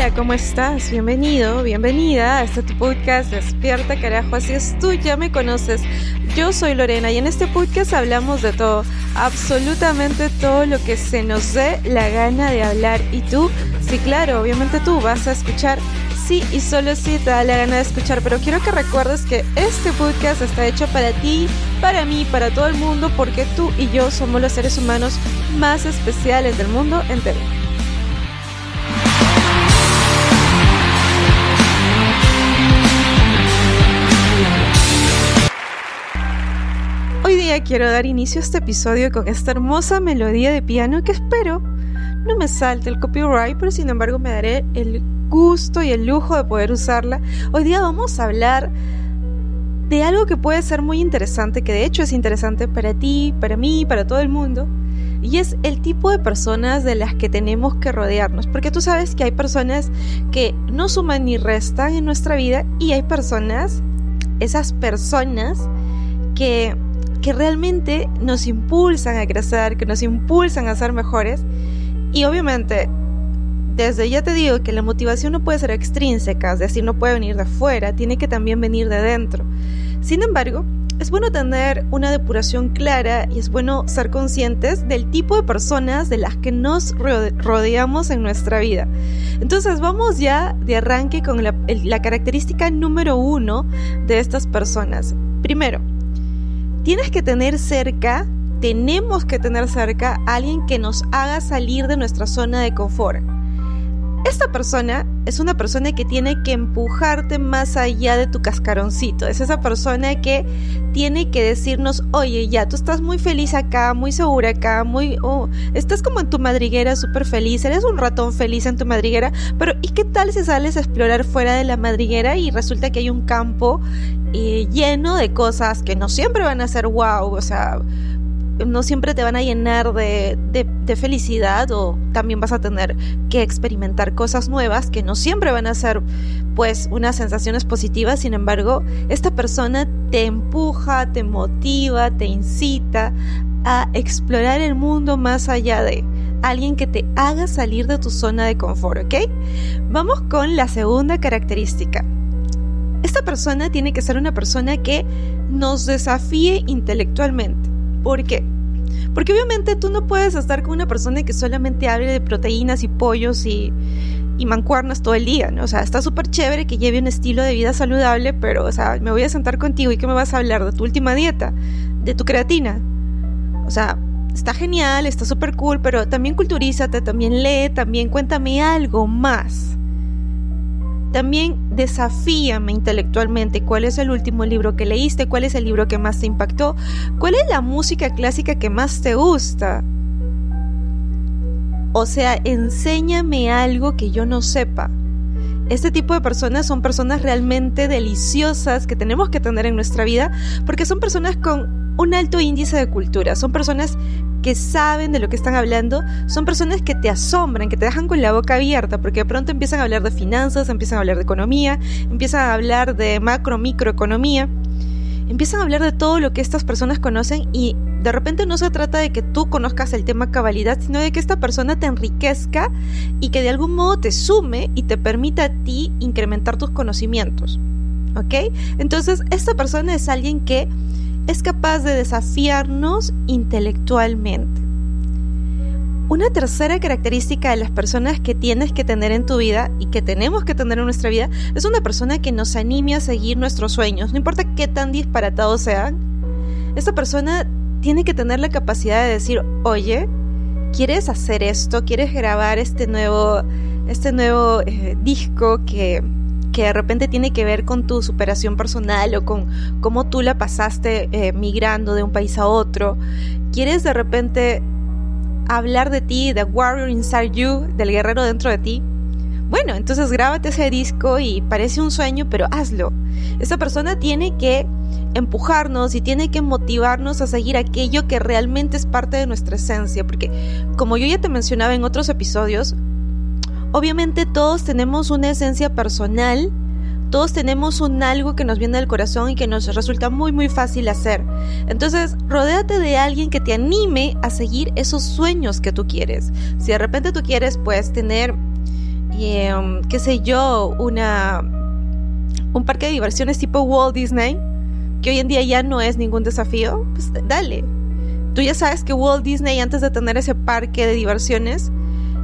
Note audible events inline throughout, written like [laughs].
Hola, ¿cómo estás? Bienvenido, bienvenida a este tu podcast Despierta Carajo, así es, tú ya me conoces. Yo soy Lorena y en este podcast hablamos de todo, absolutamente todo lo que se nos dé la gana de hablar. Y tú, sí, claro, obviamente tú vas a escuchar sí y solo si te da la gana de escuchar, pero quiero que recuerdes que este podcast está hecho para ti, para mí, para todo el mundo, porque tú y yo somos los seres humanos más especiales del mundo entero. Día quiero dar inicio a este episodio con esta hermosa melodía de piano que espero no me salte el copyright, pero sin embargo me daré el gusto y el lujo de poder usarla. Hoy día vamos a hablar de algo que puede ser muy interesante, que de hecho es interesante para ti, para mí, para todo el mundo, y es el tipo de personas de las que tenemos que rodearnos, porque tú sabes que hay personas que no suman ni restan en nuestra vida y hay personas, esas personas que que realmente nos impulsan a crecer, que nos impulsan a ser mejores. Y obviamente, desde ya te digo que la motivación no puede ser extrínseca, es decir, no puede venir de afuera, tiene que también venir de dentro. Sin embargo, es bueno tener una depuración clara y es bueno ser conscientes del tipo de personas de las que nos rodeamos en nuestra vida. Entonces vamos ya de arranque con la, la característica número uno de estas personas. Primero, tienes que tener cerca, tenemos que tener cerca a alguien que nos haga salir de nuestra zona de confort. Esta persona es una persona que tiene que empujarte más allá de tu cascaroncito. Es esa persona que tiene que decirnos, oye, ya, tú estás muy feliz acá, muy segura acá, muy... Oh, estás como en tu madriguera súper feliz, eres un ratón feliz en tu madriguera, pero ¿y qué tal si sales a explorar fuera de la madriguera y resulta que hay un campo eh, lleno de cosas que no siempre van a ser wow, o sea no siempre te van a llenar de, felicidad o también vas a tener que experimentar cosas nuevas que no siempre van a ser pues unas sensaciones positivas, sin embargo, esta persona te empuja, te motiva, te incita a explorar el mundo más allá de alguien que te haga salir de tu zona de confort, ¿ok? Vamos con la segunda característica. Esta persona tiene que ser una persona que nos desafíe intelectualmente. ¿Por qué? Porque obviamente tú no puedes estar con una persona que solamente hable de proteínas y pollos y, y mancuernas todo el día, ¿no? O sea, está súper chévere que lleve un estilo de vida saludable, pero, o sea, me voy a sentar contigo y ¿qué me vas a hablar? ¿De tu última dieta? ¿De tu creatina? O sea, está genial, está súper cool, pero también culturízate, también lee, también cuéntame algo más. También desafíame intelectualmente cuál es el último libro que leíste, cuál es el libro que más te impactó, cuál es la música clásica que más te gusta. O sea, enséñame algo que yo no sepa. Este tipo de personas son personas realmente deliciosas que tenemos que tener en nuestra vida porque son personas con un alto índice de cultura, son personas que saben de lo que están hablando son personas que te asombran, que te dejan con la boca abierta, porque de pronto empiezan a hablar de finanzas, empiezan a hablar de economía, empiezan a hablar de macro, microeconomía, empiezan a hablar de todo lo que estas personas conocen y de repente no se trata de que tú conozcas el tema cabalidad, sino de que esta persona te enriquezca y que de algún modo te sume y te permita a ti incrementar tus conocimientos. ¿Ok? Entonces, esta persona es alguien que es capaz de desafiarnos intelectualmente. Una tercera característica de las personas que tienes que tener en tu vida y que tenemos que tener en nuestra vida es una persona que nos anime a seguir nuestros sueños, no importa qué tan disparatados sean. Esta persona tiene que tener la capacidad de decir, oye, ¿quieres hacer esto? ¿Quieres grabar este nuevo, este nuevo eh, disco que que de repente tiene que ver con tu superación personal o con cómo tú la pasaste eh, migrando de un país a otro. ¿Quieres de repente hablar de ti, de Warrior Inside You, del guerrero dentro de ti? Bueno, entonces grábate ese disco y parece un sueño, pero hazlo. Esa persona tiene que empujarnos y tiene que motivarnos a seguir aquello que realmente es parte de nuestra esencia, porque como yo ya te mencionaba en otros episodios, Obviamente todos tenemos una esencia personal, todos tenemos un algo que nos viene del corazón y que nos resulta muy muy fácil hacer. Entonces, rodéate de alguien que te anime a seguir esos sueños que tú quieres. Si de repente tú quieres pues tener em, qué sé yo, una un parque de diversiones tipo Walt Disney, que hoy en día ya no es ningún desafío, pues dale. Tú ya sabes que Walt Disney antes de tener ese parque de diversiones,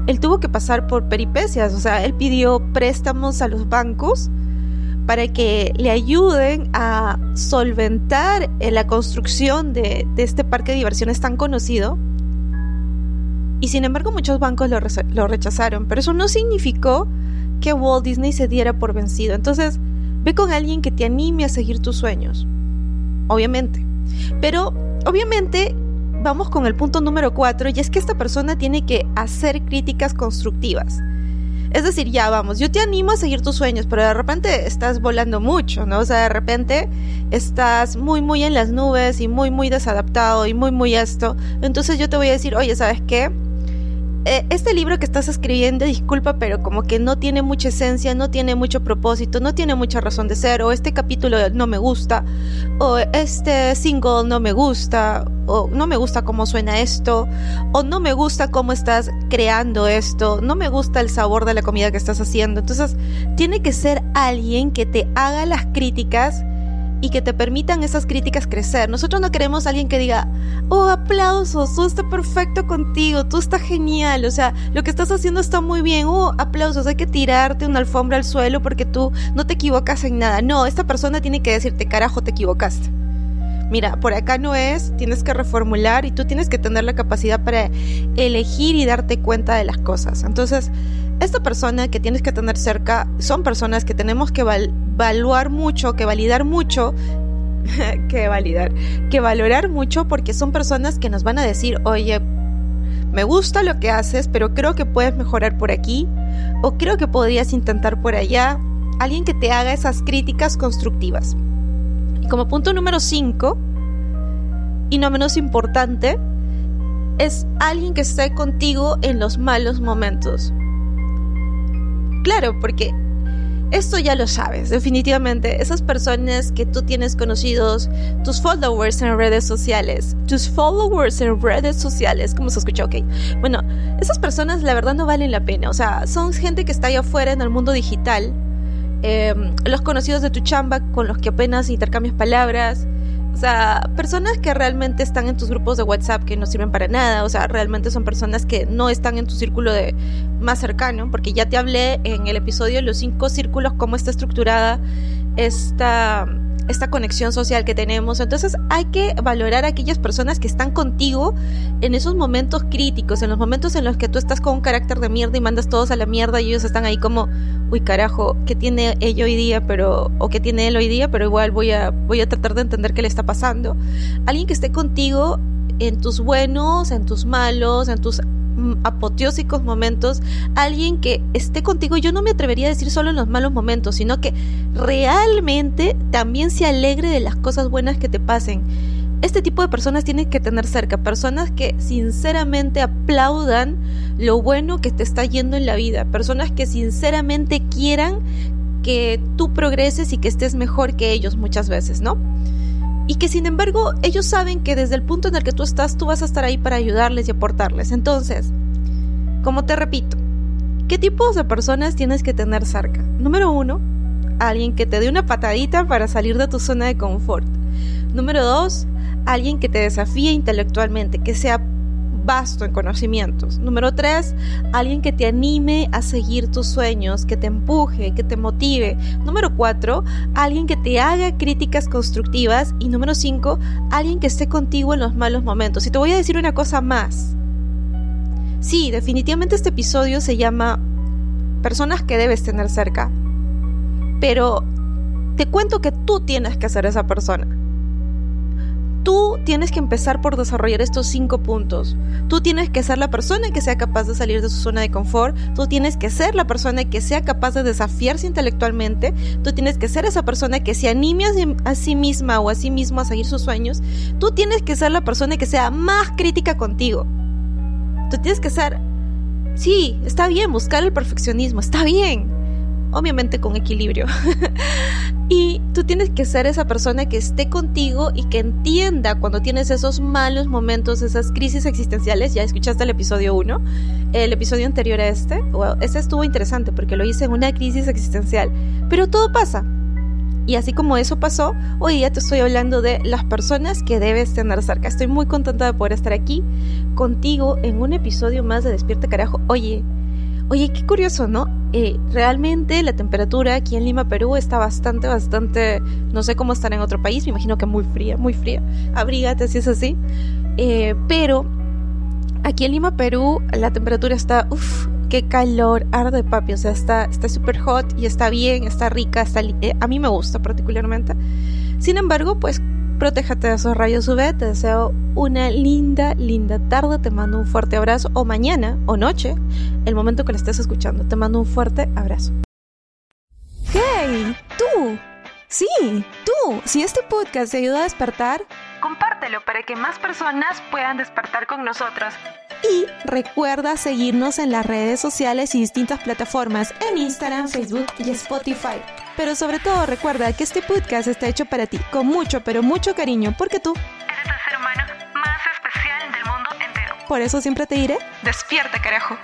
él tuvo que pasar por peripecias, o sea, él pidió préstamos a los bancos para que le ayuden a solventar la construcción de, este parque de diversiones tan conocido. Y sin embargo muchos bancos lo, lo rechazaron, pero eso no significó que Walt Disney se diera por vencido. Entonces, ve con alguien que te anime a seguir tus sueños. Obviamente. Pero, obviamente, vamos con el punto número cuatro, y es que esta persona tiene que hacer críticas constructivas. Es decir, ya vamos, yo te animo a seguir tus sueños, pero de repente estás volando mucho, ¿no? O sea, de repente estás muy, muy en las nubes y muy, muy desadaptado y muy, muy esto. Entonces yo te voy a decir, oye, ¿sabes qué? Eh, este libro que estás escribiendo, disculpa, pero como que no tiene mucha esencia, no tiene mucho propósito, no tiene mucha razón de ser, o este capítulo no me gusta, o este single no me gusta, o no me gusta cómo suena esto, o no me gusta cómo estás creando esto, no me gusta el sabor de la comida que estás haciendo. Entonces, tiene que ser alguien que te haga las críticas y que te permitan esas críticas crecer. Nosotros no queremos a alguien que diga, oh, aplausos, todo está perfecto contigo, tú estás genial, o sea, lo que estás haciendo está muy bien, oh, aplausos, hay que tirarte una alfombra al suelo porque tú no te equivocas en nada. No, esta persona tiene que decirte, carajo, te equivocaste. Mira, por acá no es, tienes que reformular y tú tienes que tener la capacidad para elegir y darte cuenta de las cosas. Entonces, esta persona que tienes que tener cerca son personas que tenemos que evaluar mucho, que validar mucho, [laughs] que validar, que valorar mucho porque son personas que nos van a decir, oye, me gusta lo que haces, pero creo que puedes mejorar por aquí o creo que podrías intentar por allá. Alguien que te haga esas críticas constructivas. Como punto número 5, y no menos importante, es alguien que esté contigo en los malos momentos. Claro, porque esto ya lo sabes, definitivamente. Esas personas que tú tienes conocidos, tus followers en redes sociales, tus followers en redes sociales, ¿cómo se escucha? Ok. Bueno, esas personas la verdad no valen la pena. O sea, son gente que está ahí afuera en el mundo digital. Em, los conocidos de tu chamba con los que apenas intercambias palabras. O sea, personas que realmente están en tus grupos de WhatsApp que no sirven para nada, o sea, realmente son personas que no están en tu círculo de más cercano, porque ya te hablé en el episodio de los cinco círculos, cómo está estructurada esta esta conexión social que tenemos. Entonces hay que valorar a aquellas personas que están contigo en esos momentos críticos, en los momentos en los que tú estás con un carácter de mierda y mandas todos a la mierda y ellos están ahí como, uy carajo, ¿qué tiene ella hoy día? Pero, o qué tiene él hoy día, pero igual voy a, voy a tratar de entender qué le está pasando. Alguien que esté contigo en tus buenos, en tus malos, en tus apoteósicos momentos, alguien que esté contigo, yo no me atrevería a decir solo en los malos momentos, sino que realmente también se alegre de las cosas buenas que te pasen. Este tipo de personas tienes que tener cerca, personas que sinceramente aplaudan lo bueno que te está yendo en la vida, personas que sinceramente quieran que tú progreses y que estés mejor que ellos muchas veces, ¿no? Y que sin embargo ellos saben que desde el punto en el que tú estás tú vas a estar ahí para ayudarles y aportarles. Entonces, como te repito, ¿qué tipos de personas tienes que tener cerca? Número uno, alguien que te dé una patadita para salir de tu zona de confort. Número dos, alguien que te desafíe intelectualmente, que sea vasto en conocimientos. Número tres, alguien que te anime a seguir tus sueños, que te empuje, que te motive. Número cuatro, alguien que te haga críticas constructivas. Y número cinco, alguien que esté contigo en los malos momentos. Y te voy a decir una cosa más. Sí, definitivamente este episodio se llama Personas que debes tener cerca. Pero te cuento que tú tienes que ser esa persona tú tienes que empezar por desarrollar estos cinco puntos. Tú tienes que ser la persona que sea capaz de salir de su zona de confort. Tú tienes que ser la persona que sea capaz de desafiarse intelectualmente. Tú tienes que ser esa persona que se anime a sí misma o a sí mismo a seguir sus sueños. Tú tienes que ser la persona que sea más crítica contigo. Tú tienes que ser... Sí, está bien buscar el perfeccionismo, está bien obviamente con equilibrio. [laughs] y tú tienes que ser esa persona que esté contigo y que entienda cuando tienes esos malos momentos, esas crisis existenciales. Ya escuchaste el episodio 1, el episodio anterior a este. Este estuvo interesante porque lo hice en una crisis existencial. Pero todo pasa. Y así como eso pasó, hoy día te estoy hablando de las personas que debes tener cerca. Estoy muy contenta de poder estar aquí contigo en un episodio más de Despierta Carajo. Oye, oye, qué curioso, ¿no? Realmente la temperatura aquí en Lima, Perú, está bastante, bastante, no sé cómo estar en otro país, me imagino que muy fría, muy fría. Abrígate si es así. Eh, pero aquí en Lima, Perú, la temperatura está, uff, qué calor, arde papi, o sea, está súper hot y está bien, está rica, está eh, a mí me gusta particularmente. Sin embargo, pues protégete de esos rayos UV, te deseo una linda, linda tarde, te mando un fuerte abrazo, o mañana, o noche, el momento que lo estés escuchando, te mando un fuerte abrazo. ¡Hey! ¡Tú! Sí, tú, si este podcast te ayuda a despertar, compártelo para que más personas puedan despertar con nosotros. Y recuerda seguirnos en las redes sociales y distintas plataformas en Instagram, Facebook y Spotify. Pero sobre todo recuerda que este podcast está hecho para ti, con mucho, pero mucho cariño, porque tú eres el ser humano más especial del mundo entero. Por eso siempre te diré, despierta carajo.